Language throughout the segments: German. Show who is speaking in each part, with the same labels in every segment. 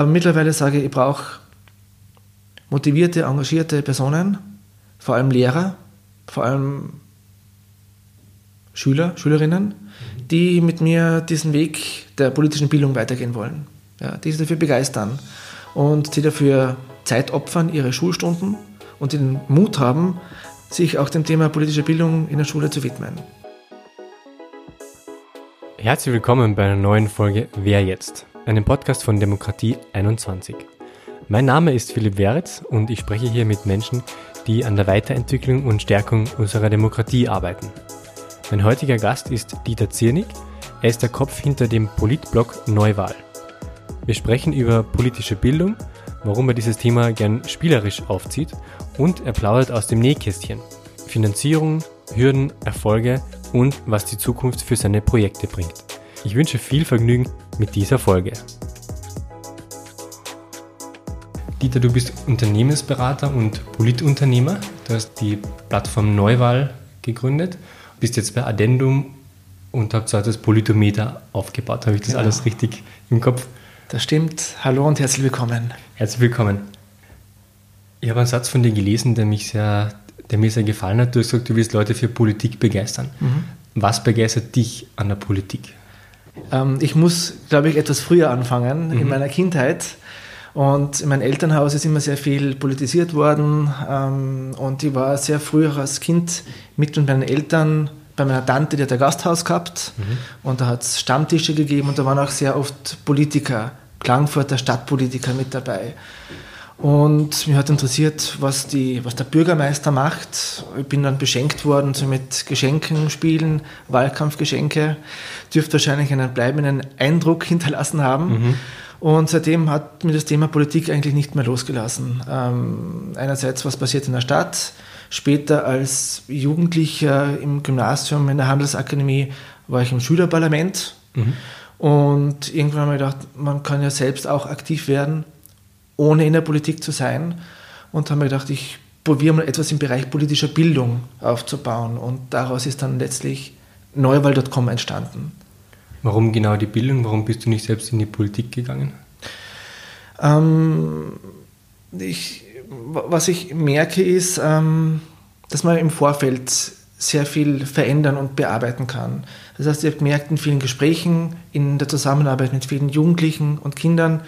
Speaker 1: Aber mittlerweile sage ich, ich brauche motivierte, engagierte Personen, vor allem Lehrer, vor allem Schüler, Schülerinnen, die mit mir diesen Weg der politischen Bildung weitergehen wollen. Ja, die sich dafür begeistern und die dafür Zeit opfern, ihre Schulstunden und den Mut haben, sich auch dem Thema politische Bildung in der Schule zu widmen.
Speaker 2: Herzlich willkommen bei einer neuen Folge Wer jetzt? Einem Podcast von Demokratie 21. Mein Name ist Philipp Weritz und ich spreche hier mit Menschen, die an der Weiterentwicklung und Stärkung unserer Demokratie arbeiten. Mein heutiger Gast ist Dieter Ziernig. Er ist der Kopf hinter dem Politblog Neuwahl. Wir sprechen über politische Bildung, warum er dieses Thema gern spielerisch aufzieht und er plaudert aus dem Nähkästchen. Finanzierung, Hürden, Erfolge und was die Zukunft für seine Projekte bringt. Ich wünsche viel Vergnügen mit dieser Folge. Dieter, du bist Unternehmensberater und Politunternehmer. Du hast die Plattform Neuwahl gegründet, bist jetzt bei Addendum und habt so das Politometer aufgebaut. Habe ich das genau. alles richtig im Kopf?
Speaker 1: Das stimmt. Hallo und herzlich willkommen.
Speaker 2: Herzlich willkommen. Ich habe einen Satz von dir gelesen, der, mich sehr, der mir sehr gefallen hat. Du hast gesagt, du willst Leute für Politik begeistern. Mhm. Was begeistert dich an der Politik?
Speaker 1: Ähm, ich muss, glaube ich, etwas früher anfangen, mhm. in meiner Kindheit. Und in meinem Elternhaus ist immer sehr viel politisiert worden. Ähm, und ich war sehr früh auch als Kind mit meinen Eltern bei meiner Tante, die hat ein Gasthaus gehabt. Mhm. Und da hat es Stammtische gegeben und da waren auch sehr oft Politiker, Klagenfurter Stadtpolitiker mit dabei. Und mich hat interessiert, was, die, was der Bürgermeister macht. Ich bin dann beschenkt worden so mit Geschenken, Spielen, Wahlkampfgeschenke. Dürfte wahrscheinlich einen bleibenden Eindruck hinterlassen haben. Mhm. Und seitdem hat mir das Thema Politik eigentlich nicht mehr losgelassen. Ähm, einerseits, was passiert in der Stadt. Später als Jugendlicher im Gymnasium, in der Handelsakademie, war ich im Schülerparlament. Mhm. Und irgendwann habe ich gedacht, man kann ja selbst auch aktiv werden ohne in der Politik zu sein. Und haben mir gedacht, ich probiere mal etwas im Bereich politischer Bildung aufzubauen. Und daraus ist dann letztlich neuwahl.com entstanden.
Speaker 2: Warum genau die Bildung? Warum bist du nicht selbst in die Politik gegangen?
Speaker 1: Ähm, ich, was ich merke ist, ähm, dass man im Vorfeld sehr viel verändern und bearbeiten kann. Das heißt, ich habe gemerkt in vielen Gesprächen, in der Zusammenarbeit mit vielen Jugendlichen und Kindern,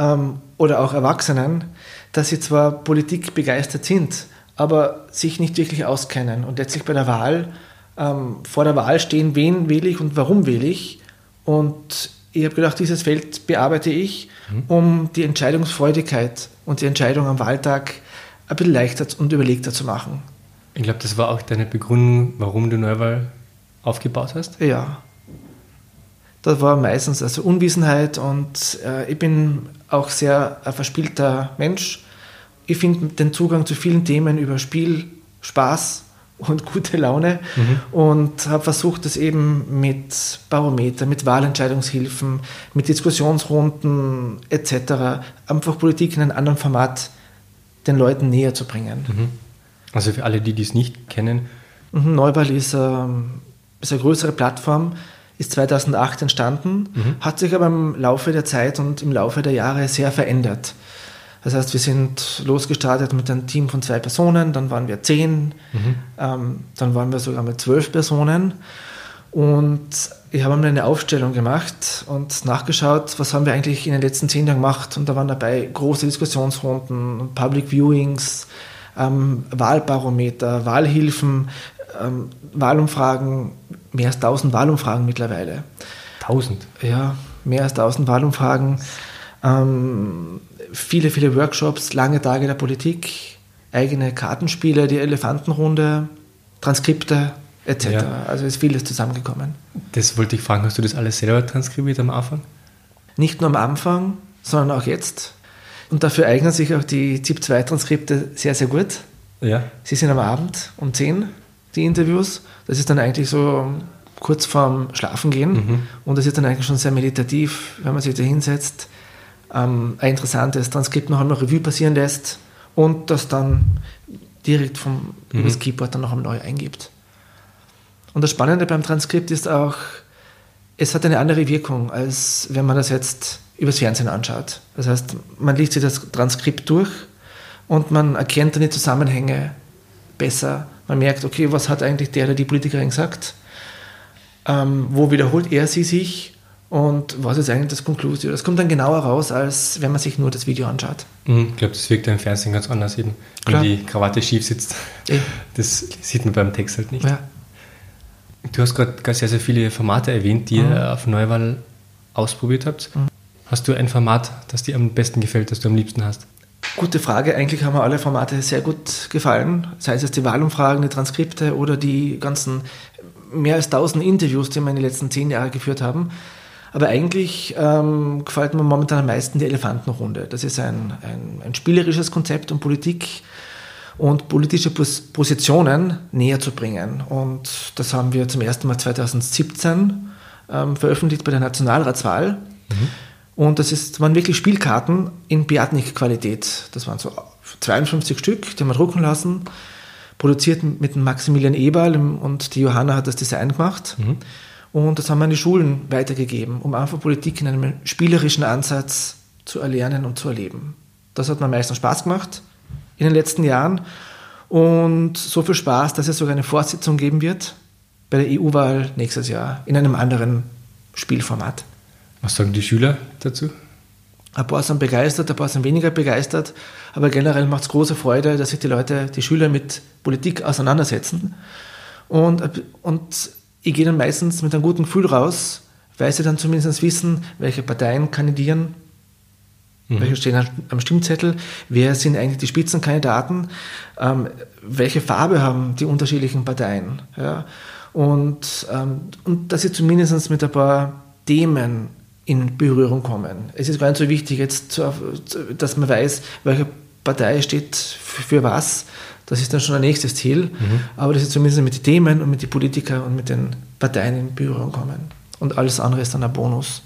Speaker 1: ähm, oder auch Erwachsenen, dass sie zwar Politik begeistert sind, aber sich nicht wirklich auskennen und letztlich bei der Wahl ähm, vor der Wahl stehen, wen wähle ich und warum wähle ich. Und ich habe gedacht, dieses Feld bearbeite ich, mhm. um die Entscheidungsfreudigkeit und die Entscheidung am Wahltag ein bisschen leichter und überlegter zu machen.
Speaker 2: Ich glaube, das war auch deine Begründung, warum du Neuwahl aufgebaut hast?
Speaker 1: Ja. Das war meistens also Unwissenheit und äh, ich bin auch sehr ein verspielter Mensch. Ich finde den Zugang zu vielen Themen über Spiel, Spaß und gute Laune mhm. und habe versucht, das eben mit Barometer, mit Wahlentscheidungshilfen, mit Diskussionsrunden etc. einfach Politik in einem anderen Format den Leuten näher zu bringen. Mhm.
Speaker 2: Also für alle, die dies nicht kennen.
Speaker 1: Mhm, Neuwahl ist, äh, ist eine größere Plattform, ist 2008 entstanden, mhm. hat sich aber im Laufe der Zeit und im Laufe der Jahre sehr verändert. Das heißt, wir sind losgestartet mit einem Team von zwei Personen, dann waren wir zehn, mhm. ähm, dann waren wir sogar mit zwölf Personen. Und ich habe mir eine Aufstellung gemacht und nachgeschaut, was haben wir eigentlich in den letzten zehn Jahren gemacht. Und da waren dabei große Diskussionsrunden, Public Viewings, ähm, Wahlbarometer, Wahlhilfen, ähm, Wahlumfragen, mehr als 1000 Wahlumfragen mittlerweile.
Speaker 2: 1000?
Speaker 1: Ja, mehr als 1000 Wahlumfragen. Ähm, viele, viele Workshops, lange Tage der Politik, eigene Kartenspiele, die Elefantenrunde, Transkripte etc. Ja. Also ist vieles zusammengekommen.
Speaker 2: Das wollte ich fragen, hast du das alles selber transkribiert am Anfang?
Speaker 1: Nicht nur am Anfang, sondern auch jetzt. Und dafür eignen sich auch die ZIP-2-Transkripte sehr, sehr gut. Ja. Sie sind am Abend um 10 die Interviews. Das ist dann eigentlich so kurz vorm Schlafengehen mhm. und das ist dann eigentlich schon sehr meditativ, wenn man sich da hinsetzt, ähm, ein interessantes Transkript noch einmal Revue passieren lässt und das dann direkt vom mhm. übers Keyboard dann noch einmal neu eingibt. Und das Spannende beim Transkript ist auch, es hat eine andere Wirkung, als wenn man das jetzt übers Fernsehen anschaut. Das heißt, man liest sich das Transkript durch und man erkennt dann die Zusammenhänge besser. Man merkt, okay, was hat eigentlich der oder die Politikerin gesagt? Ähm, wo wiederholt er sie sich? Und was ist eigentlich das Konklusio? Das kommt dann genauer raus, als wenn man sich nur das Video anschaut.
Speaker 2: Mhm, ich glaube, das wirkt im Fernsehen ganz anders eben, wenn Klar. die Krawatte schief sitzt. Ja. Das sieht man beim Text halt nicht. Ja. Du hast gerade sehr, sehr viele Formate erwähnt, die mhm. ihr auf Neuwahl ausprobiert habt. Mhm. Hast du ein Format, das dir am besten gefällt, das du am liebsten hast?
Speaker 1: Gute Frage. Eigentlich haben mir alle Formate sehr gut gefallen. Sei es die Wahlumfragen, die Transkripte oder die ganzen mehr als 1000 Interviews, die wir in den letzten zehn Jahren geführt haben. Aber eigentlich ähm, gefällt mir momentan am meisten die Elefantenrunde. Das ist ein, ein, ein spielerisches Konzept, um Politik und politische Pos Positionen näher zu bringen. Und das haben wir zum ersten Mal 2017 ähm, veröffentlicht bei der Nationalratswahl. Mhm. Und das ist, waren wirklich Spielkarten in Biatnik-Qualität. Das waren so 52 Stück, die haben wir drucken lassen, produziert mit dem Maximilian Eberl und die Johanna hat das Design gemacht. Mhm. Und das haben wir an die Schulen weitergegeben, um einfach Politik in einem spielerischen Ansatz zu erlernen und zu erleben. Das hat mir am meisten Spaß gemacht in den letzten Jahren. Und so viel Spaß, dass es sogar eine Fortsetzung geben wird bei der EU-Wahl nächstes Jahr in einem anderen Spielformat.
Speaker 2: Was sagen die Schüler dazu?
Speaker 1: Ein paar sind begeistert, ein paar sind weniger begeistert, aber generell macht es große Freude, dass sich die Leute, die Schüler mit Politik auseinandersetzen. Und, und ich gehe dann meistens mit einem guten Gefühl raus, weil sie dann zumindest wissen, welche Parteien kandidieren, mhm. welche stehen am Stimmzettel, wer sind eigentlich die Spitzenkandidaten, ähm, welche Farbe haben die unterschiedlichen Parteien. Ja? Und, ähm, und dass sie zumindest mit ein paar Themen in Berührung kommen. Es ist gar nicht so wichtig, jetzt, dass man weiß, welche Partei steht für was, das ist dann schon ein nächstes Ziel. Mhm. Aber dass sie zumindest mit den Themen und mit den Politikern und mit den Parteien in Berührung kommen. Und alles andere ist dann ein Bonus.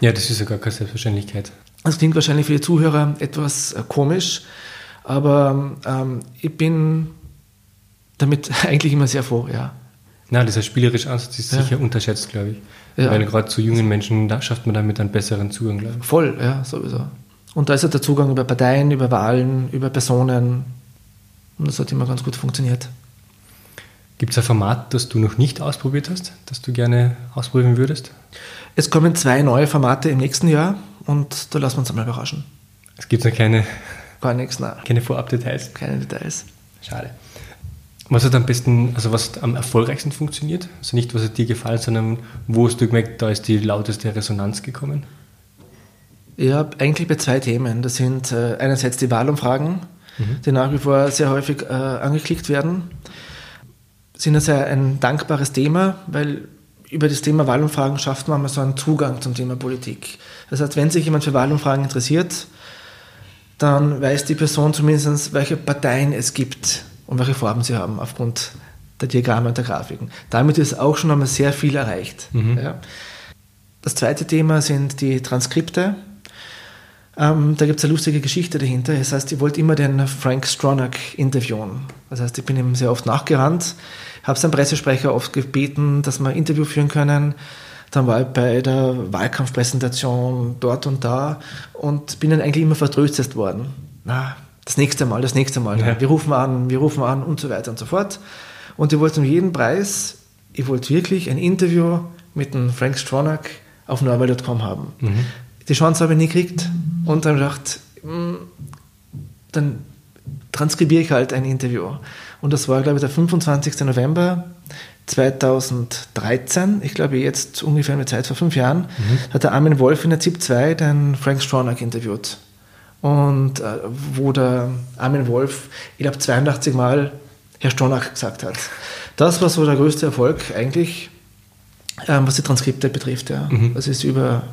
Speaker 2: Ja, das ist ja gar keine Selbstverständlichkeit.
Speaker 1: Das klingt wahrscheinlich für die Zuhörer etwas äh, komisch, aber ähm, ich bin damit eigentlich immer sehr froh, ja.
Speaker 2: Na, dieser spielerische Ansatz ist ja. sicher unterschätzt, glaube ich. Ja. Weil gerade zu jungen Menschen, da schafft man damit einen besseren Zugang, glaube
Speaker 1: ich. Voll, ja, sowieso. Und da ist halt der Zugang über Parteien, über Wahlen, über Personen, und das hat immer ganz gut funktioniert.
Speaker 2: Gibt es ein Format, das du noch nicht ausprobiert hast, das du gerne ausprobieren würdest?
Speaker 1: Es kommen zwei neue Formate im nächsten Jahr und da lassen wir uns einmal überraschen.
Speaker 2: Es gibt noch keine,
Speaker 1: Gar nichts, nein.
Speaker 2: keine Vorab-Details?
Speaker 1: Keine Details.
Speaker 2: Schade. Was hat am besten, also was am erfolgreichsten funktioniert? Also nicht, was hat dir gefallen, sondern wo hast du gemerkt, da ist die lauteste Resonanz gekommen?
Speaker 1: Ja, eigentlich bei zwei Themen. Das sind äh, einerseits die Wahlumfragen, mhm. die nach wie vor sehr häufig äh, angeklickt werden, sind ein sehr ein dankbares Thema, weil über das Thema Wahlumfragen schafft man mal so einen Zugang zum Thema Politik. Das heißt, wenn sich jemand für Wahlumfragen interessiert, dann weiß die Person zumindest, welche Parteien es gibt und welche Farben sie haben aufgrund der Diagramme und der Grafiken. Damit ist auch schon einmal sehr viel erreicht. Mhm. Ja. Das zweite Thema sind die Transkripte. Ähm, da gibt es eine lustige Geschichte dahinter. Das heißt, ich wollte immer den Frank Stronach interviewen. Das heißt, ich bin ihm sehr oft nachgerannt, habe seinen Pressesprecher oft gebeten, dass wir ein Interview führen können. Dann war ich bei der Wahlkampfpräsentation dort und da und bin dann eigentlich immer vertröstet worden. Na, das nächste Mal, das nächste Mal. Ja. Wir rufen an, wir rufen an und so weiter und so fort. Und ich wollte um jeden Preis, ich wollte wirklich ein Interview mit dem Frank Stronach auf normal.com haben. Mhm. Die Chance habe ich nie gekriegt und dann gedacht, hm, dann transkribiere ich halt ein Interview. Und das war, glaube ich, der 25. November 2013, ich glaube jetzt ungefähr eine Zeit vor fünf Jahren, mhm. hat der Armin Wolf in der ZIP 2 den Frank Stronach interviewt. Und äh, wo der Armin Wolf, ich glaube, 82 Mal Herr Stronach gesagt hat. Das war so der größte Erfolg eigentlich, ähm, was die Transkripte betrifft. Ja. Mhm. Das ist über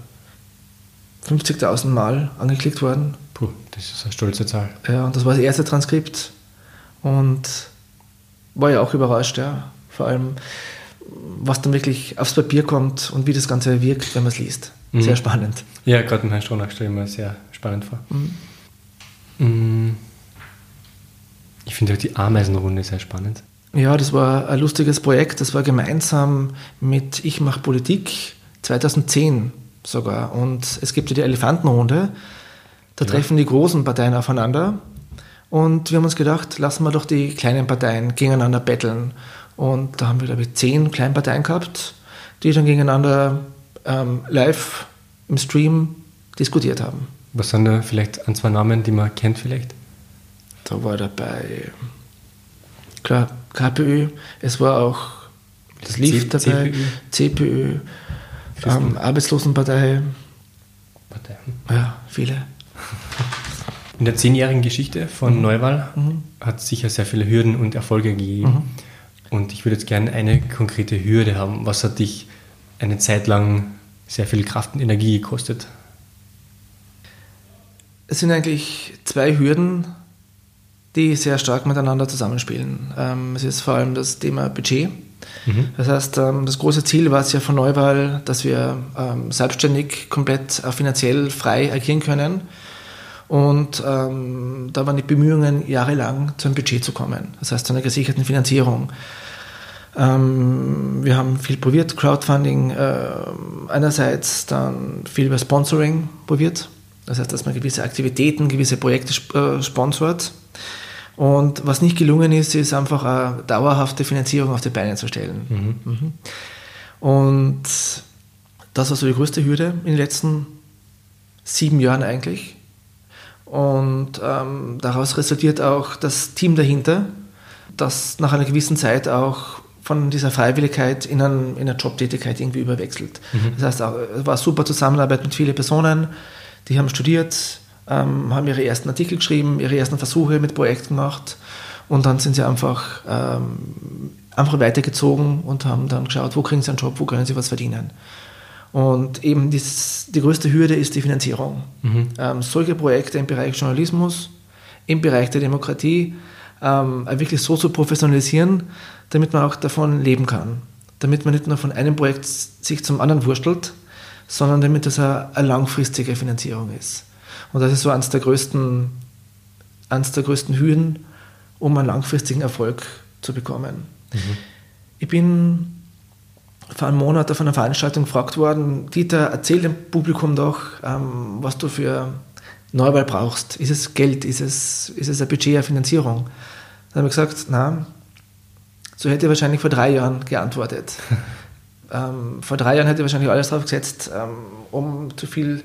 Speaker 1: 50.000 Mal angeklickt worden.
Speaker 2: Puh, das ist eine stolze Zahl.
Speaker 1: Ja, und das war das erste Transkript. Und war ja auch überrascht, ja. Vor allem, was dann wirklich aufs Papier kommt und wie das Ganze wirkt, wenn man es liest. Mhm. Sehr spannend.
Speaker 2: Ja, gerade mit Herrn Stronach stelle ich mir sehr spannend vor. Mhm. mhm. Ich finde auch die Ameisenrunde sehr spannend.
Speaker 1: Ja, das war ein lustiges Projekt. Das war gemeinsam mit Ich mache Politik 2010 sogar. Und es gibt ja die Elefantenrunde. Da ja. treffen die großen Parteien aufeinander. Und wir haben uns gedacht, lassen wir doch die kleinen Parteien gegeneinander betteln. Und da haben wir, glaube ich, zehn Kleinparteien gehabt, die dann gegeneinander ähm, live im Stream diskutiert haben.
Speaker 2: Was sind da vielleicht ein, zwei Namen, die man kennt vielleicht?
Speaker 1: Da war dabei, klar, KPÖ, es war auch das LIF dabei, CPÖ, ähm, Arbeitslosenpartei. Partei. Ja, viele.
Speaker 2: In der zehnjährigen Geschichte von mhm. Neuwahl mhm. hat es sicher sehr viele Hürden und Erfolge gegeben. Mhm. Und ich würde jetzt gerne eine konkrete Hürde haben. Was hat dich eine Zeit lang sehr viel Kraft und Energie gekostet?
Speaker 1: Es sind eigentlich zwei Hürden, die sehr stark miteinander zusammenspielen. Ähm, es ist vor allem das Thema Budget. Mhm. Das heißt, ähm, das große Ziel war es ja von Neuwahl, dass wir ähm, selbstständig, komplett äh, finanziell frei agieren können. Und da waren die Bemühungen jahrelang zu einem Budget zu kommen, das heißt zu einer gesicherten Finanzierung. Ähm, wir haben viel probiert, Crowdfunding äh, einerseits, dann viel über Sponsoring probiert, das heißt, dass man gewisse Aktivitäten, gewisse Projekte äh, sponsort. Und was nicht gelungen ist, ist einfach eine dauerhafte Finanzierung auf die Beine zu stellen. Mhm. Mhm. Und das war so die größte Hürde in den letzten sieben Jahren eigentlich. Und ähm, daraus resultiert auch das Team dahinter, das nach einer gewissen Zeit auch von dieser Freiwilligkeit in, ein, in eine Jobtätigkeit irgendwie überwechselt. Mhm. Das heißt, es war super Zusammenarbeit mit vielen Personen, die haben studiert, ähm, haben ihre ersten Artikel geschrieben, ihre ersten Versuche mit Projekten gemacht und dann sind sie einfach, ähm, einfach weitergezogen und haben dann geschaut, wo kriegen sie einen Job, wo können sie was verdienen. Und eben dies, die größte Hürde ist die Finanzierung. Mhm. Ähm, solche Projekte im Bereich Journalismus, im Bereich der Demokratie, ähm, wirklich so zu professionalisieren, damit man auch davon leben kann. Damit man nicht nur von einem Projekt sich zum anderen wurstelt, sondern damit das eine, eine langfristige Finanzierung ist. Und das ist so eines der größten, eines der größten Hürden, um einen langfristigen Erfolg zu bekommen. Mhm. Ich bin vor einem Monat auf einer Veranstaltung gefragt worden, Dieter, erzähl dem Publikum doch, ähm, was du für Neuwahl brauchst. Ist es Geld? Ist es, ist es ein Budget, eine Finanzierung? Dann habe ich gesagt, na, so hätte ich wahrscheinlich vor drei Jahren geantwortet. ähm, vor drei Jahren hätte ich wahrscheinlich alles drauf gesetzt, ähm, um zu viel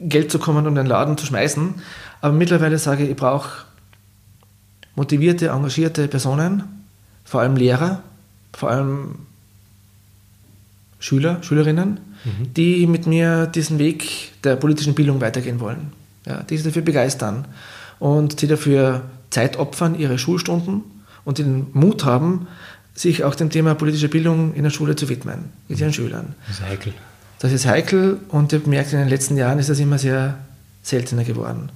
Speaker 1: Geld zu kommen, um den Laden zu schmeißen. Aber mittlerweile sage ich, ich brauche motivierte, engagierte Personen, vor allem Lehrer, vor allem Schüler, Schülerinnen, mhm. die mit mir diesen Weg der politischen Bildung weitergehen wollen. Ja, die sich dafür begeistern und die dafür Zeit opfern, ihre Schulstunden und den Mut haben, sich auch dem Thema politische Bildung in der Schule zu widmen, mit ihren Schülern.
Speaker 2: Das ist heikel.
Speaker 1: Das ist heikel und ich habe gemerkt, in den letzten Jahren ist das immer sehr seltener geworden.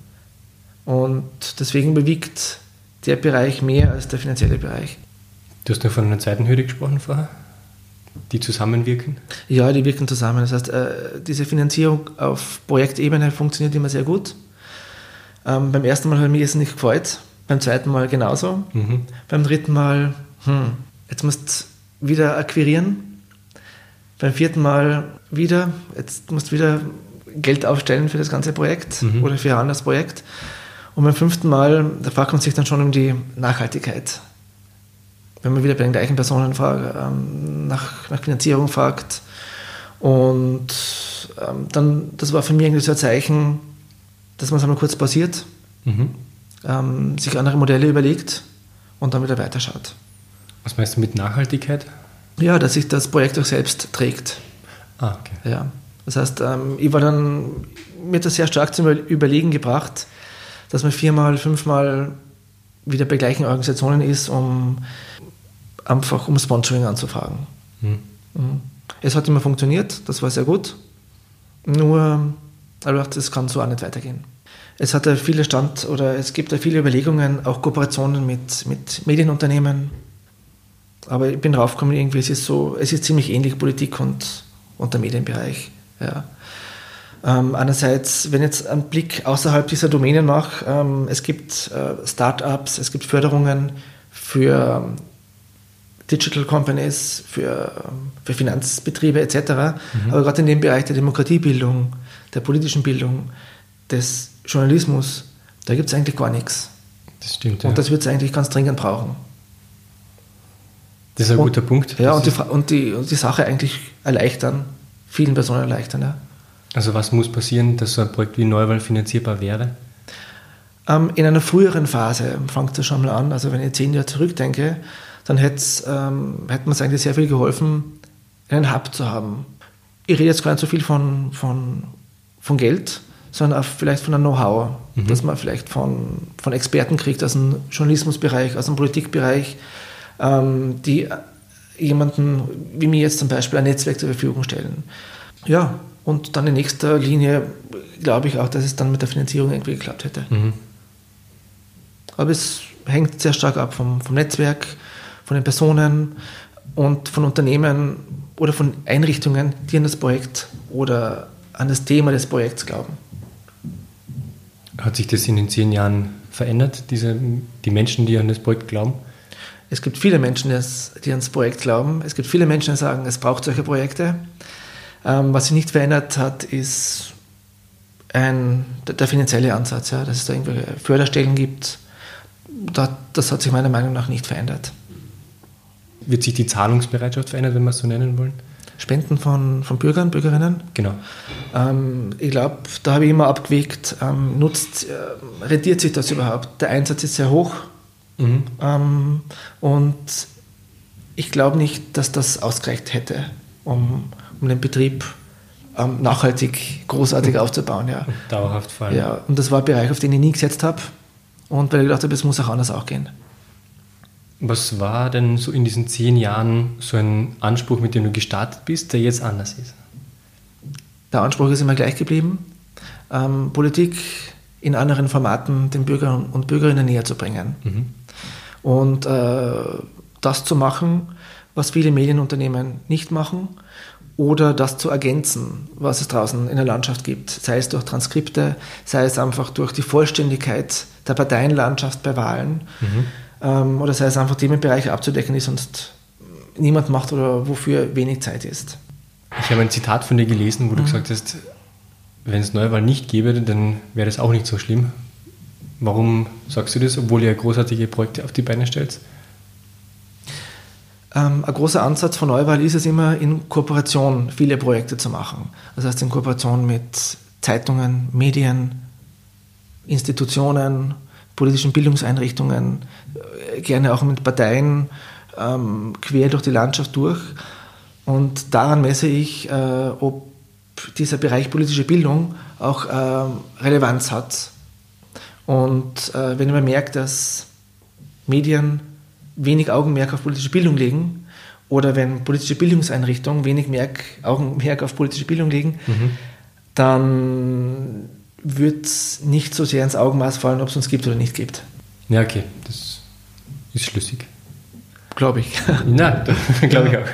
Speaker 1: Und deswegen bewegt der Bereich mehr als der finanzielle Bereich.
Speaker 2: Du hast noch von einer zweiten Hürde gesprochen vorher? die zusammenwirken?
Speaker 1: Ja, die wirken zusammen. Das heißt, äh, diese Finanzierung auf Projektebene funktioniert immer sehr gut. Ähm, beim ersten Mal habe ich mir es nicht gefreut, beim zweiten Mal genauso. Mhm. Beim dritten Mal, hm, jetzt musst du wieder akquirieren. Beim vierten Mal wieder, jetzt musst du wieder Geld aufstellen für das ganze Projekt mhm. oder für ein anderes Projekt. Und beim fünften Mal, da fragt man sich dann schon um die Nachhaltigkeit wenn man wieder bei den gleichen Personen fragt, ähm, nach, nach, Finanzierung fragt. Und ähm, dann, das war für mich irgendwie so ein Zeichen, dass man es einmal kurz pausiert, mhm. Ähm, sich andere Modelle überlegt und dann wieder weiterschaut.
Speaker 2: Was meinst du mit Nachhaltigkeit?
Speaker 1: Ja, dass sich das Projekt auch selbst trägt.
Speaker 2: Ah, okay.
Speaker 1: Ja. Das heißt, ähm, ich war dann, mir das sehr stark zum Überlegen gebracht, dass man viermal, fünfmal wieder bei gleichen Organisationen ist, um einfach um Sponsoring anzufragen. Mhm. Es hat immer funktioniert, das war sehr gut. Nur, aber es kann so auch nicht weitergehen. Es hat ja viele Stand oder es gibt ja viele Überlegungen, auch Kooperationen mit, mit Medienunternehmen. Aber ich bin draufgekommen, irgendwie, es ist so, es ist ziemlich ähnlich Politik und, und der Medienbereich. Ja. Ähm, einerseits, wenn ich jetzt einen Blick außerhalb dieser Domänen mache, ähm, es gibt äh, Start-ups, es gibt Förderungen für Digital Companies, für, für Finanzbetriebe etc. Mhm. Aber gerade in dem Bereich der Demokratiebildung, der politischen Bildung, des Journalismus, da gibt es eigentlich gar nichts.
Speaker 2: Das stimmt.
Speaker 1: Und das wird es eigentlich ganz dringend brauchen.
Speaker 2: Das ist ein
Speaker 1: und,
Speaker 2: guter Punkt.
Speaker 1: Ja, und die, und, die, und die Sache eigentlich erleichtern, vielen Personen erleichtern. Ja.
Speaker 2: Also was muss passieren, dass so ein Projekt wie Neuwahl finanzierbar wäre?
Speaker 1: Ähm, in einer früheren Phase fängt das schon mal an. Also wenn ich zehn Jahre zurückdenke, dann hätte ähm, hätte es eigentlich sehr viel geholfen, einen Hub zu haben. Ich rede jetzt gar nicht so viel von, von, von Geld, sondern auch vielleicht von einem Know-how, mhm. dass man vielleicht von, von Experten kriegt aus dem Journalismusbereich, aus dem Politikbereich, ähm, die jemanden wie mir jetzt zum Beispiel ein Netzwerk zur Verfügung stellen. Ja, und dann in nächster Linie glaube ich auch, dass es dann mit der Finanzierung irgendwie geklappt hätte. Mhm. Aber es hängt sehr stark ab vom, vom Netzwerk, von den Personen und von Unternehmen oder von Einrichtungen, die an das Projekt oder an das Thema des Projekts glauben.
Speaker 2: Hat sich das in den zehn Jahren verändert, diese, die Menschen, die an das Projekt glauben?
Speaker 1: Es gibt viele Menschen, die ans Projekt glauben. Es gibt viele Menschen, die sagen, es braucht solche Projekte. Ähm, was sich nicht verändert hat, ist ein, der finanzielle Ansatz, ja, dass es da irgendwelche Förderstellen gibt. das hat sich meiner Meinung nach nicht verändert.
Speaker 2: Wird sich die Zahlungsbereitschaft verändern, wenn wir es so nennen wollen?
Speaker 1: Spenden von, von Bürgern, Bürgerinnen?
Speaker 2: Genau.
Speaker 1: Ähm, ich glaube, da habe ich immer abgewegt, ähm, nutzt, äh, rentiert sich das überhaupt? Der Einsatz ist sehr hoch mhm. ähm, und ich glaube nicht, dass das ausgereicht hätte, um, um den Betrieb ähm, nachhaltig, großartig mhm. aufzubauen. Ja.
Speaker 2: dauerhaft vor allem.
Speaker 1: Ja, und das war ein Bereich, auf den ich nie gesetzt habe und weil ich gedacht habe, es muss auch anders auch gehen.
Speaker 2: Was war denn so in diesen zehn Jahren so ein Anspruch, mit dem du gestartet bist, der jetzt anders ist?
Speaker 1: Der Anspruch ist immer gleich geblieben, ähm, Politik in anderen Formaten den Bürgern und Bürgerinnen näher zu bringen. Mhm. Und äh, das zu machen, was viele Medienunternehmen nicht machen, oder das zu ergänzen, was es draußen in der Landschaft gibt, sei es durch Transkripte, sei es einfach durch die Vollständigkeit der Parteienlandschaft bei Wahlen. Mhm ähm, oder sei es einfach Themenbereiche abzudecken, die sonst niemand macht oder wofür wenig Zeit ist.
Speaker 2: Ich habe ein Zitat von dir gelesen, wo mhm. du gesagt hast, wenn es Neuwahl nicht gäbe, dann wäre das auch nicht so schlimm. Warum sagst du das, obwohl ihr großartige Projekte auf die Beine stellt?
Speaker 1: Ähm, ein großer Ansatz von Neuwahl ist es immer, in Kooperation viele Projekte zu machen. Das heißt, in Kooperation mit Zeitungen, Medien, Institutionen, politischen Bildungseinrichtungen, äh, gerne auch mit Parteien ähm, quer durch die Landschaft durch. Und daran messe ich, äh, ob dieser Bereich politische Bildung auch äh, Relevanz hat. Und äh, wenn man merkt, dass Medien wenig Augenmerk auf politische Bildung legen oder wenn politische Bildungseinrichtungen wenig Merk, Augenmerk auf politische Bildung legen, mhm. dann wird es nicht so sehr ins Augenmaß fallen, ob es uns gibt oder nicht gibt.
Speaker 2: Ja, okay, das ist schlüssig.
Speaker 1: Glaube ich.
Speaker 2: Nein, glaube ich auch.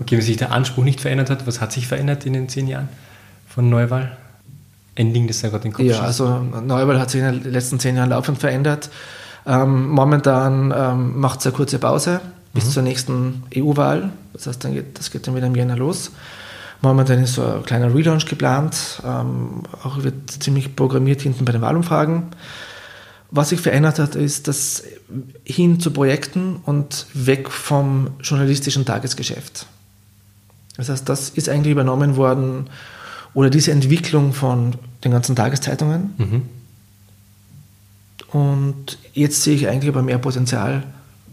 Speaker 2: Okay, wenn sich der Anspruch nicht verändert hat, was hat sich verändert in den zehn Jahren von Neuwahl? Ein Ding, das da gerade den
Speaker 1: Kopf Ja, also Neuwahl hat sich in den letzten zehn Jahren laufend verändert. Ähm, momentan ähm, macht es eine kurze Pause bis mhm. zur nächsten EU-Wahl. Das heißt, dann geht, das geht dann wieder im Jänner los. Momentan ist so ein kleiner Relaunch geplant, ähm, auch wird ziemlich programmiert hinten bei den Wahlumfragen. Was sich verändert hat, ist das hin zu Projekten und weg vom journalistischen Tagesgeschäft. Das heißt, das ist eigentlich übernommen worden oder diese Entwicklung von den ganzen Tageszeitungen. Mhm. Und jetzt sehe ich eigentlich aber mehr Potenzial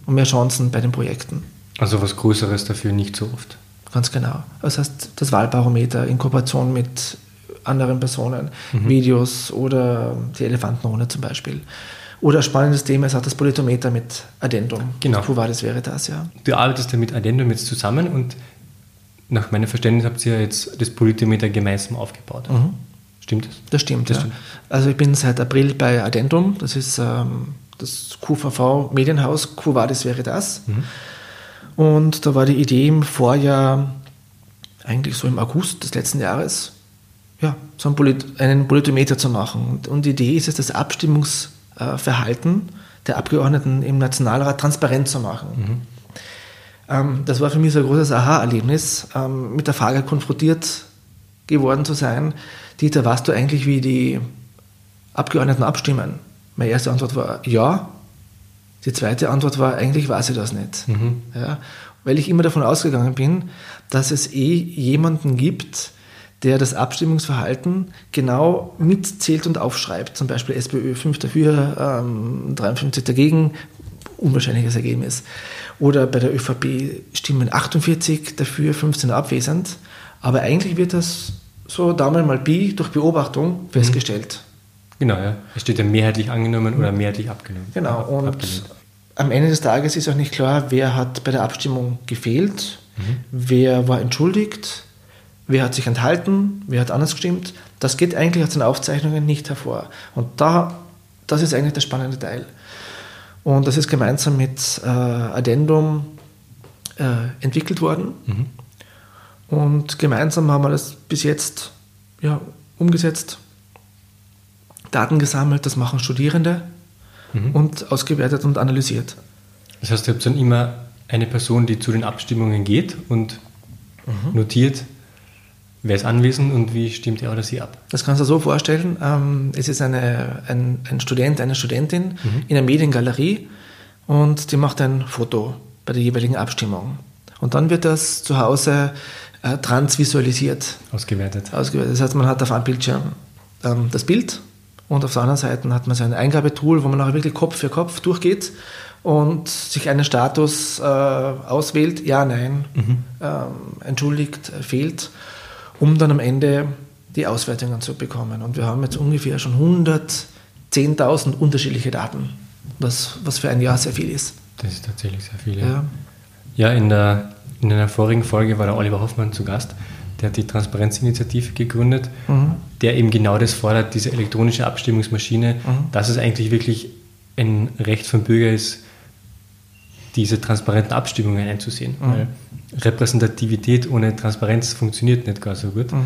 Speaker 1: und mehr Chancen bei den Projekten.
Speaker 2: Also was Größeres dafür nicht so oft.
Speaker 1: Ganz genau. Das heißt, das Wahlbarometer in Kooperation mit anderen Personen, mhm. Videos oder die Elefantenrunde zum Beispiel. Oder ein spannendes Thema ist auch das Politometer mit Addendum.
Speaker 2: Genau.
Speaker 1: Wo war das wäre das, ja.
Speaker 2: Du arbeitest ja mit Addendum jetzt zusammen und nach meinem Verständnis habt ihr jetzt das Politometer gemeinsam aufgebaut. Mhm. Stimmt das?
Speaker 1: Das stimmt, das ja. Stimmt. Also ich bin seit April bei Addendum, das ist ähm, das QVV Medienhaus, Quo Vadis wäre das. Mhm. Und da war die Idee im Vorjahr, eigentlich so im August des letzten Jahres, ja, so einen, Polit einen Politometer zu machen. Und, und, die Idee ist es, das Abstimmungsverhalten der Abgeordneten im Nationalrat transparent zu machen. Mhm. Ähm, das war für mich so ein großes Aha-Erlebnis, ähm, mit der Frage konfrontiert geworden zu sein, Dieter, weißt du eigentlich, wie die Abgeordneten abstimmen? Meine erste Antwort war ja. Die zweite Antwort war, eigentlich weiß ich das nicht. Mhm. Ja, weil ich immer davon ausgegangen bin, dass es eh jemanden gibt, der das Abstimmungsverhalten genau mitzählt und aufschreibt. Zum Beispiel SPÖ 5 dafür, ähm, 53 dagegen, unwahrscheinliches Ergebnis. Oder bei der ÖVP stimmen 48 dafür, 15 abwesend. Aber eigentlich wird das so damals mal Pi durch Beobachtung festgestellt.
Speaker 2: Genau, ja. Es steht ja mehrheitlich angenommen oder mehrheitlich abgenommen.
Speaker 1: Genau, und abgelehnt. am Ende des Tages ist auch nicht klar, wer hat bei der Abstimmung gefehlt, mhm. wer war entschuldigt, wer hat sich enthalten, wer hat anders gestimmt. Das geht eigentlich aus den Aufzeichnungen nicht hervor. Und da, das ist eigentlich der spannende Teil. Und das ist gemeinsam mit äh, Addendum äh, entwickelt worden. Mhm. Und gemeinsam haben wir das bis jetzt ja, umgesetzt, Daten gesammelt, das machen Studierende mhm. und ausgewertet und analysiert.
Speaker 2: Das heißt, ihr habt dann immer eine Person, die zu den Abstimmungen geht und mhm. notiert, wer ist anwesend und wie stimmt er oder sie ab.
Speaker 1: Das kannst du dir so vorstellen, ähm, es ist eine, ein, ein Student, eine Studentin mhm. in einer Mediengalerie und die macht ein Foto bei der jeweiligen Abstimmung. Und dann wird das zu Hause äh, transvisualisiert.
Speaker 2: Ausgewertet.
Speaker 1: Ausgewertet. Das heißt, man hat auf einem Bildschirm ähm, das Bild und auf der anderen Seite hat man so ein Eingabetool, wo man auch wirklich Kopf für Kopf durchgeht und sich einen Status äh, auswählt, ja, nein, mhm. ähm, entschuldigt, äh, fehlt, um dann am Ende die Auswertungen zu bekommen. Und wir haben jetzt ungefähr schon 110.000 unterschiedliche Daten, was, was für ein Jahr sehr viel ist.
Speaker 2: Das ist tatsächlich sehr viel. Ja, ja, ja in der in einer vorigen Folge war der Oliver Hoffmann zu Gast. Der hat die Transparenzinitiative gegründet, mhm. der eben genau das fordert, diese elektronische Abstimmungsmaschine, mhm. dass es eigentlich wirklich ein Recht von Bürger ist, diese transparenten Abstimmungen einzusehen. Mhm. Weil Repräsentativität ohne Transparenz funktioniert nicht gar so gut. Mhm.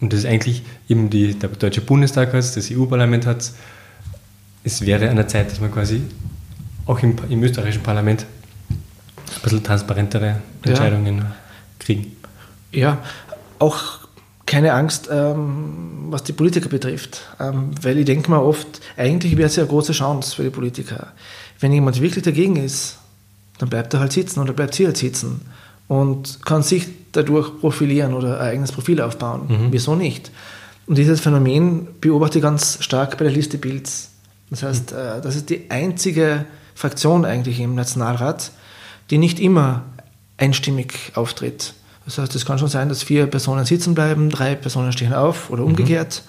Speaker 2: Und das ist eigentlich eben die, der Deutsche Bundestag hat das EU-Parlament hat es. wäre an der Zeit, dass man quasi auch im, im österreichischen Parlament ein bisschen transparentere Entscheidungen ja. kriegen.
Speaker 1: Ja, auch keine Angst, ähm, was die Politiker betrifft. Ähm, weil ich denke mir oft, eigentlich wäre es ja eine große Chance für die Politiker. Wenn jemand wirklich dagegen ist, dann bleibt er halt sitzen oder bleibt sie halt sitzen und kann sich dadurch profilieren oder ein eigenes Profil aufbauen. Mhm. Wieso nicht? Und dieses Phänomen beobachte ich ganz stark bei der Liste Bilds. Das heißt, mhm. äh, das ist die einzige Fraktion eigentlich im Nationalrat, die nicht immer einstimmig auftritt. Das heißt, es kann schon sein, dass vier Personen sitzen bleiben, drei Personen stehen auf oder mhm. umgekehrt.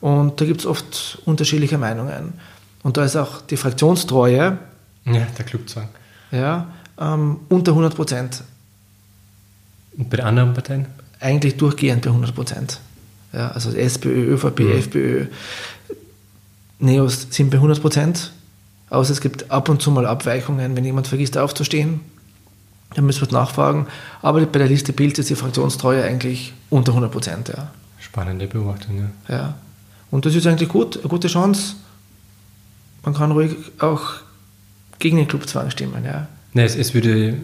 Speaker 1: Mhm. Und da gibt es oft unterschiedliche Meinungen. Und da ist auch die Fraktionstreue.
Speaker 2: Ja, der Clubzwang.
Speaker 1: Ja, ähm, unter 100 Prozent.
Speaker 2: Und bei den anderen Parteien?
Speaker 1: Eigentlich durchgehend bei 100 Prozent. Ja, also SPÖ, ÖVP, mhm. FPÖ, Neos sind bei 100 Prozent. Außer es gibt ab und zu mal Abweichungen, wenn jemand vergisst aufzustehen. Dann müssen wir nachfragen. Aber bei der Liste Bild ist die Fraktionstreue eigentlich unter 100 Prozent. Ja.
Speaker 2: Spannende Beobachtung,
Speaker 1: ja. ja. Und das ist eigentlich gut, eine gute Chance. Man kann ruhig auch gegen den Clubzwang stimmen. Ja.
Speaker 2: Nee, es, es würde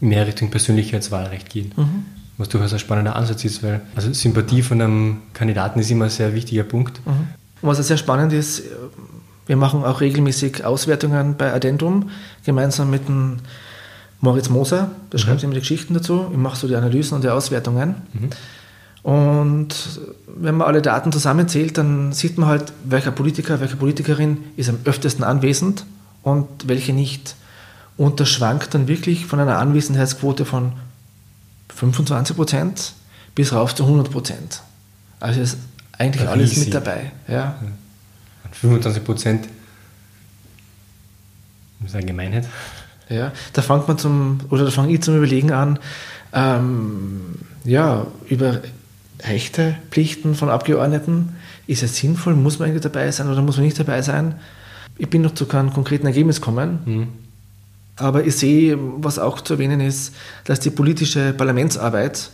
Speaker 2: mehr Richtung Persönlichkeitswahlrecht gehen. Mhm. Was durchaus ein spannender Ansatz ist, weil also Sympathie von einem Kandidaten ist immer ein sehr wichtiger Punkt.
Speaker 1: Mhm. Was sehr spannend ist, wir machen auch regelmäßig Auswertungen bei Addendum, gemeinsam mit dem Moritz Moser, der mhm. schreibt immer die Geschichten dazu. Ich mache so die Analysen und die Auswertungen. Mhm. Und wenn man alle Daten zusammenzählt, dann sieht man halt, welcher Politiker, welche Politikerin ist am öftesten anwesend und welche nicht. Und das schwankt dann wirklich von einer Anwesenheitsquote von 25 Prozent bis rauf zu 100 Prozent. Also ist eigentlich Riesig. alles mit dabei. Ja.
Speaker 2: 25 Prozent ist eine Gemeinheit.
Speaker 1: Ja, da fängt man zum, oder da fange ich zum Überlegen an, ähm, ja, über Rechte, Pflichten von Abgeordneten. Ist es sinnvoll? Muss man eigentlich dabei sein oder muss man nicht dabei sein? Ich bin noch zu keinem konkreten Ergebnis gekommen. Mhm. Aber ich sehe, was auch zu erwähnen ist, dass die politische Parlamentsarbeit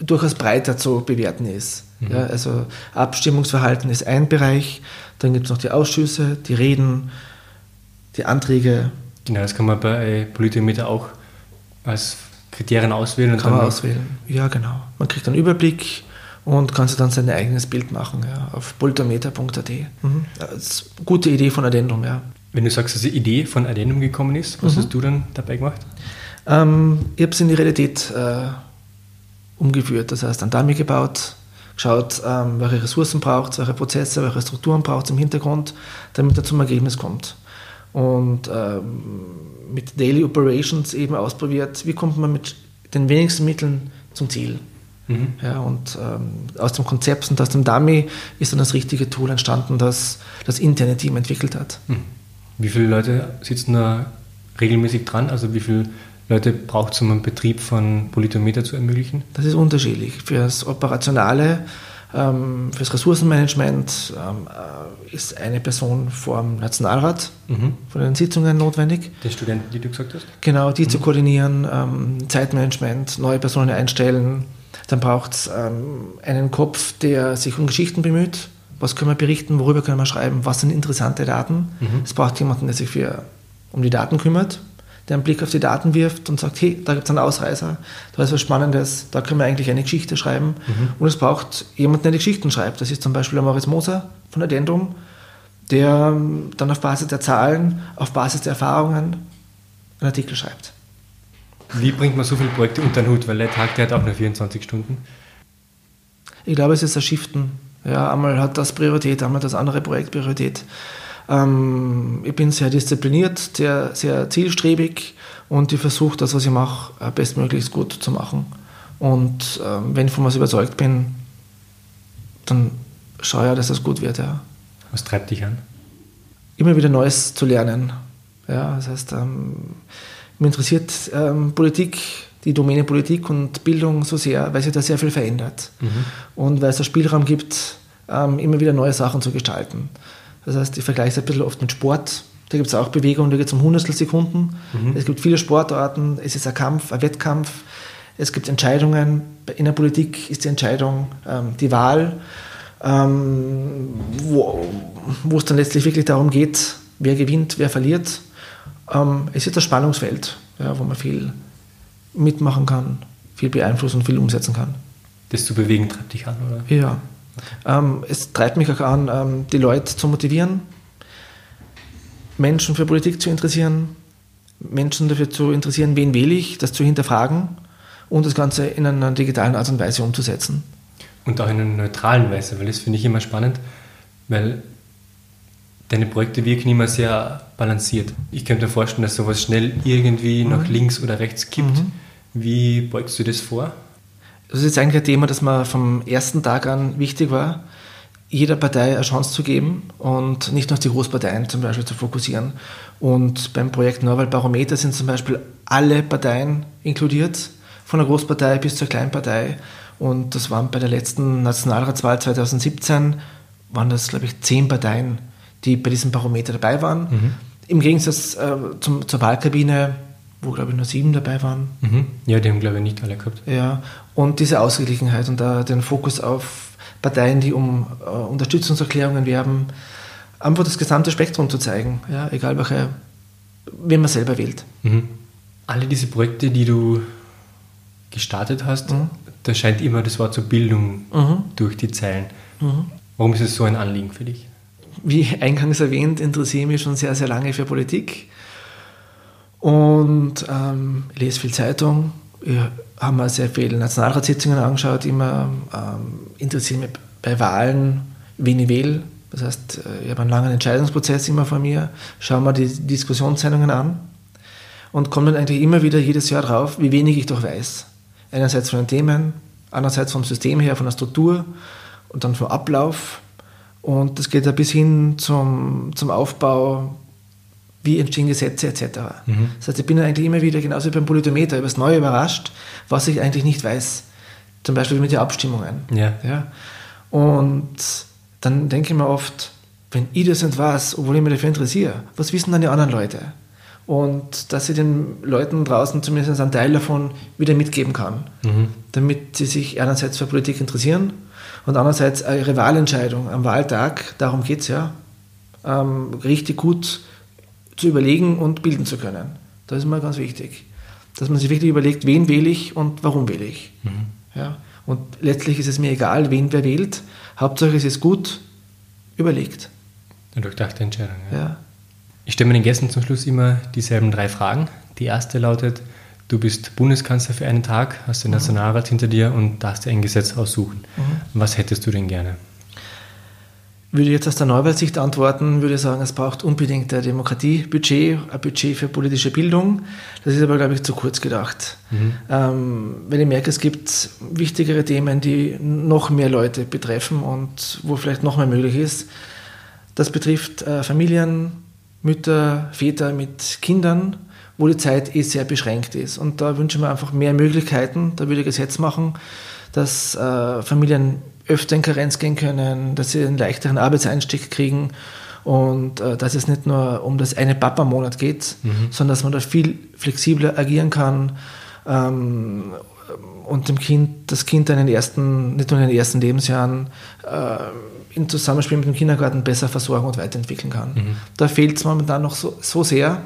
Speaker 1: durchaus breiter zu bewerten ist. Mhm. Ja, also Abstimmungsverhalten ist ein Bereich, dann gibt es noch die Ausschüsse, die Reden, die Anträge.
Speaker 2: Genau, das kann man bei Politometer auch als Kriterien auswählen.
Speaker 1: Und kann man auswählen, ja genau. Man kriegt einen Überblick und kann sich dann sein eigenes Bild machen ja, auf politometer.at. Mhm. Gute Idee von Addendum, ja.
Speaker 2: Wenn du sagst, dass die Idee von Addendum gekommen ist, was mhm. hast du dann dabei gemacht?
Speaker 1: Ähm, ich habe es in die Realität äh, umgeführt. Das heißt, ein Dummy gebaut, geschaut, ähm, welche Ressourcen braucht es, welche Prozesse, welche Strukturen braucht es im Hintergrund, damit er zum Ergebnis kommt. Und ähm, mit Daily Operations eben ausprobiert, wie kommt man mit den wenigsten Mitteln zum Ziel. Mhm. Ja, und ähm, aus dem Konzept und aus dem Dummy ist dann das richtige Tool entstanden, das das interne Team entwickelt hat. Mhm.
Speaker 2: Wie viele Leute sitzen da regelmäßig dran? Also wie viele Leute braucht es, um einen Betrieb von Politometer zu ermöglichen?
Speaker 1: Das ist unterschiedlich. Für das Operationale, ähm, für das Ressourcenmanagement ähm, äh, ist eine Person vor dem Nationalrat mhm. von den Sitzungen notwendig.
Speaker 2: Die Studenten, die du gesagt hast?
Speaker 1: Genau, die mhm. zu koordinieren, ähm, Zeitmanagement, neue Personen einstellen. Dann braucht es ähm, einen Kopf, der sich um Geschichten bemüht. Was können wir berichten, worüber können wir schreiben, was sind interessante Daten. Mhm. Es braucht jemanden, der sich für, um die Daten kümmert der einen Blick auf die Daten wirft und sagt, hey, da gibt es einen Ausreißer, da ist was Spannendes, da können wir eigentlich eine Geschichte schreiben. Mhm. Und es braucht jemanden, der die Geschichten schreibt. Das ist zum Beispiel der Moritz Moser von Addendum, der ähm, dann auf Basis der Zahlen, auf Basis der Erfahrungen einen Artikel schreibt.
Speaker 2: Wie bringt man so viele Projekte unter den Hut? Weil der Tag, der hat auch nur 24 Stunden.
Speaker 1: Ich glaube, es ist ein Shiften. Ja, einmal hat das Priorität, einmal das andere Projekt Priorität. Ähm, ich bin sehr diszipliniert, sehr, sehr zielstrebig und ich versuche das, was ich mache, äh, bestmöglichst gut zu machen. Und ähm, wenn ich von was überzeugt bin, dann schaue ich, dass das gut wird. Ja.
Speaker 2: Was treibt dich an?
Speaker 1: Immer wieder Neues zu lernen. Ja, das heißt, ähm, mich interessiert ähm, Politik, die Domäne Politik und Bildung so sehr, weil sich da sehr viel verändert. Mhm. Und weil es da Spielraum gibt, ähm, immer wieder neue Sachen zu gestalten. Das heißt, ich vergleiche es ein bisschen oft mit Sport. Da gibt es auch Bewegungen, da geht es um Hundertstelsekunden. Mhm. Es gibt viele Sportarten, es ist ein Kampf, ein Wettkampf. Es gibt Entscheidungen. In der Politik ist die Entscheidung ähm, die Wahl, ähm, wo, wo es dann letztlich wirklich darum geht, wer gewinnt, wer verliert. Ähm, es ist das Spannungsfeld, ja, wo man viel mitmachen kann, viel beeinflussen und viel umsetzen kann.
Speaker 2: Das zu bewegen treibt dich an, oder?
Speaker 1: Ja, ähm, es treibt mich auch an, ähm, die Leute zu motivieren, Menschen für Politik zu interessieren, Menschen dafür zu interessieren, wen wähle ich, das zu hinterfragen und das Ganze in einer digitalen Art und Weise umzusetzen.
Speaker 2: Und auch in einer neutralen Weise, weil das finde ich immer spannend, weil deine Projekte wirken immer sehr balanciert. Ich könnte mir vorstellen, dass sowas schnell irgendwie mhm. nach links oder rechts kippt. Mhm. Wie beugst du das vor?
Speaker 1: Das ist jetzt eigentlich ein Thema, das mir vom ersten Tag an wichtig war, jeder Partei eine Chance zu geben und nicht nur auf die Großparteien zum Beispiel zu fokussieren. Und beim Projekt Norwald Barometer sind zum Beispiel alle Parteien inkludiert, von der Großpartei bis zur Kleinpartei. Und das waren bei der letzten Nationalratswahl 2017, waren das, glaube ich, zehn Parteien, die bei diesem Barometer dabei waren. Mhm. Im Gegensatz äh, zum, zur Wahlkabine wo glaube ich nur sieben dabei waren.
Speaker 2: Mhm. Ja, die haben glaube ich nicht alle gehabt.
Speaker 1: Ja, und diese Ausgeglichenheit und da den Fokus auf Parteien, die um äh, Unterstützungserklärungen werben, einfach das gesamte Spektrum zu zeigen, ja, egal welche, wen man selber wählt.
Speaker 2: Mhm. Alle diese Projekte, die du gestartet hast, mhm. da scheint immer das Wort zur Bildung mhm. durch die Zeilen. Mhm. Warum ist es so ein Anliegen für dich?
Speaker 1: Wie eingangs erwähnt, interessiere ich mich schon sehr, sehr lange für Politik und ähm, lese viel Zeitung. Ich habe mir sehr viele Nationalratssitzungen angeschaut, immer ähm, interessiere mich bei Wahlen, wen ich wähle. Das heißt, äh, ich habe einen langen Entscheidungsprozess immer vor mir, schaue mir die Diskussionssendungen an und komme dann eigentlich immer wieder jedes Jahr drauf, wie wenig ich doch weiß. Einerseits von den Themen, andererseits vom System her, von der Struktur und dann vom Ablauf. Und das geht ja bis hin zum, zum Aufbau wie entstehen Gesetze etc. Mhm. Das heißt, ich bin eigentlich immer wieder, genauso wie beim Politometer, über das Neue überrascht, was ich eigentlich nicht weiß. Zum Beispiel mit den Abstimmungen.
Speaker 2: Ja.
Speaker 1: ja. Und dann denke ich mir oft, wenn ich das nicht weiß, obwohl ich mich dafür interessiere, was wissen dann die anderen Leute? Und dass ich den Leuten draußen zumindest einen Teil davon wieder mitgeben kann, mhm. damit sie sich einerseits für Politik interessieren und andererseits ihre Wahlentscheidung am Wahltag, darum geht es ja, ähm, richtig gut zu überlegen und bilden zu können. Das ist mal ganz wichtig. Dass man sich wirklich überlegt, wen wähle ich und warum wähle ich. Mhm. Ja? Und letztlich ist es mir egal, wen wer wählt. Hauptsache es ist gut überlegt.
Speaker 2: Eine durchdachte Entscheidung.
Speaker 1: Ja. ja.
Speaker 2: Ich stelle meinen Gästen zum Schluss immer dieselben drei Fragen. Die erste lautet, du bist Bundeskanzler für einen Tag, hast den mhm. Nationalrat hinter dir und darfst dir ein Gesetz aussuchen. Mhm. Was hättest du denn gerne?
Speaker 1: Würde ich jetzt aus der Neuwaldsicht antworten, würde ich sagen, es braucht unbedingt ein Demokratiebudget, ein Budget für politische Bildung. Das ist aber, glaube ich, zu kurz gedacht. Mhm. Ähm, weil ich merke, es gibt wichtigere Themen, die noch mehr Leute betreffen und wo vielleicht noch mehr möglich ist. Das betrifft äh, Familien, Mütter, Väter mit Kindern, wo die Zeit eh sehr beschränkt ist. Und da wünsche ich mir einfach mehr Möglichkeiten. Da würde ich Gesetz machen, dass äh, Familien öfter in Karenz gehen können, dass sie einen leichteren Arbeitseinstieg kriegen und äh, dass es nicht nur um das eine Papa-Monat geht, mhm. sondern dass man da viel flexibler agieren kann ähm, und dem Kind, das Kind in den ersten, nicht nur in den ersten Lebensjahren äh, im Zusammenspiel mit dem Kindergarten besser versorgen und weiterentwickeln kann. Mhm. Da fehlt es momentan noch so, so sehr,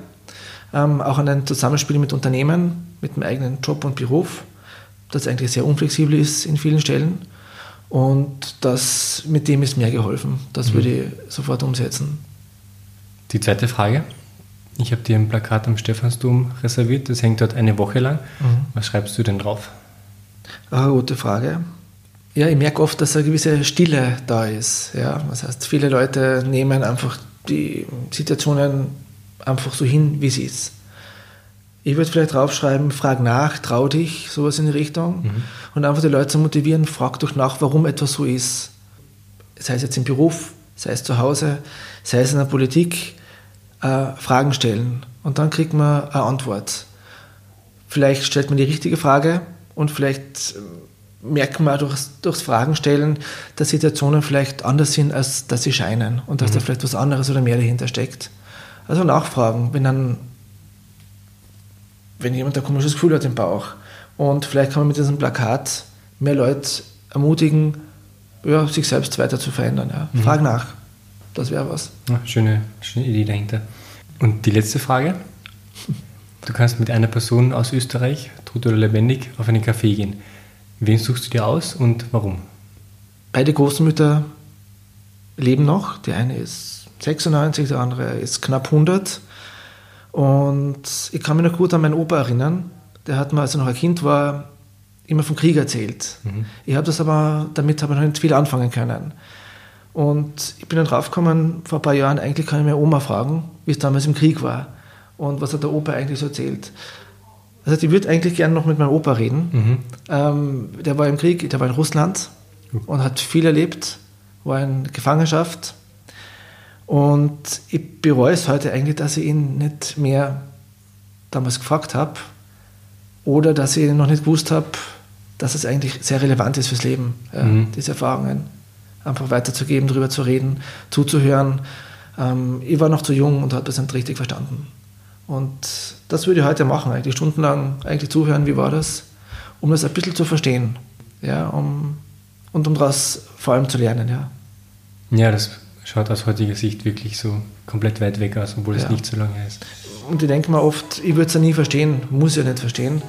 Speaker 1: ähm, auch an einem Zusammenspiel mit Unternehmen, mit dem eigenen Job und Beruf, das eigentlich sehr unflexibel ist in vielen Stellen. Und das, mit dem ist mir geholfen. Das mhm. würde ich sofort umsetzen.
Speaker 2: Die zweite Frage. Ich habe dir ein Plakat am Stephansdom reserviert. Das hängt dort eine Woche lang. Mhm. Was schreibst du denn drauf?
Speaker 1: Ah, gute Frage. Ja, ich merke oft, dass eine gewisse Stille da ist. Ja, das heißt, viele Leute nehmen einfach die Situationen einfach so hin, wie sie ist. Ich würde vielleicht draufschreiben, frag nach, trau dich, sowas in die Richtung. Mhm. Und einfach die Leute zu motivieren, frag doch nach, warum etwas so ist. Sei es jetzt im Beruf, sei es zu Hause, sei es in der Politik, äh, Fragen stellen. Und dann kriegt man eine Antwort. Vielleicht stellt man die richtige Frage und vielleicht äh, merkt man durchs, durchs Fragen stellen, dass Situationen vielleicht anders sind, als dass sie scheinen und dass mhm. da vielleicht was anderes oder mehr dahinter steckt. Also nachfragen, wenn dann wenn jemand ein komisches Gefühl hat im Bauch. Und vielleicht kann man mit diesem Plakat mehr Leute ermutigen, ja, sich selbst weiter zu verändern. Ja. Mhm. Frag nach. Das wäre was.
Speaker 2: Ja, schöne, schöne Idee dahinter. Und die letzte Frage. Du kannst mit einer Person aus Österreich, tot oder lebendig, auf einen Café gehen. Wen suchst du dir aus und warum?
Speaker 1: Beide Großmütter leben noch. Die eine ist 96, der andere ist knapp 100. Und ich kann mich noch gut an meinen Opa erinnern. Der hat mir, als er noch ein Kind war, immer vom Krieg erzählt. Mhm. Ich habe das aber, damit habe ich noch nicht viel anfangen können. Und ich bin dann draufgekommen, vor ein paar Jahren, eigentlich kann ich meine Oma fragen, wie es damals im Krieg war und was hat der Opa eigentlich so erzählt. Also ich würde eigentlich gerne noch mit meinem Opa reden. Mhm. Ähm, der war im Krieg, der war in Russland und hat viel erlebt, war in Gefangenschaft und ich bereue es heute eigentlich, dass ich ihn nicht mehr damals gefragt habe oder dass ich noch nicht gewusst habe, dass es eigentlich sehr relevant ist fürs Leben, ja, mhm. diese Erfahrungen einfach weiterzugeben, darüber zu reden, zuzuhören. Ähm, ich war noch zu jung und habe das nicht richtig verstanden. Und das würde ich heute machen, eigentlich stundenlang eigentlich zuhören, wie war das, um das ein bisschen zu verstehen ja, um, und um daraus vor allem zu lernen. Ja,
Speaker 2: ja das schaut aus heutiger Sicht wirklich so komplett weit weg aus, obwohl ja. es nicht so lange ist.
Speaker 1: Und ich denke mir oft, ich würde es ja nie verstehen, muss ja nicht verstehen.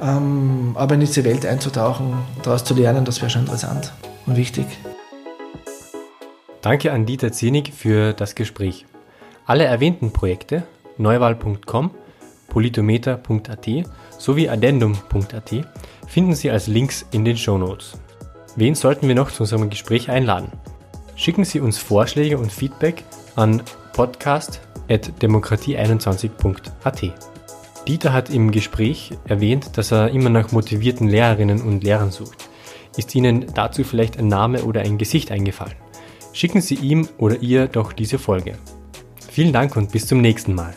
Speaker 1: Ähm, aber in diese Welt einzutauchen, daraus zu lernen, das wäre schon interessant und wichtig.
Speaker 2: Danke an Dieter Zienig für das Gespräch. Alle erwähnten Projekte, neuwahl.com, politometer.at sowie addendum.at finden Sie als Links in den Show Notes. Wen sollten wir noch zu unserem Gespräch einladen? Schicken Sie uns Vorschläge und Feedback an podcast.demokratie21.at. Dieter hat im Gespräch erwähnt, dass er immer nach motivierten Lehrerinnen und Lehrern sucht. Ist Ihnen dazu vielleicht ein Name oder ein Gesicht eingefallen? Schicken Sie ihm oder ihr doch diese Folge. Vielen Dank und bis zum nächsten Mal.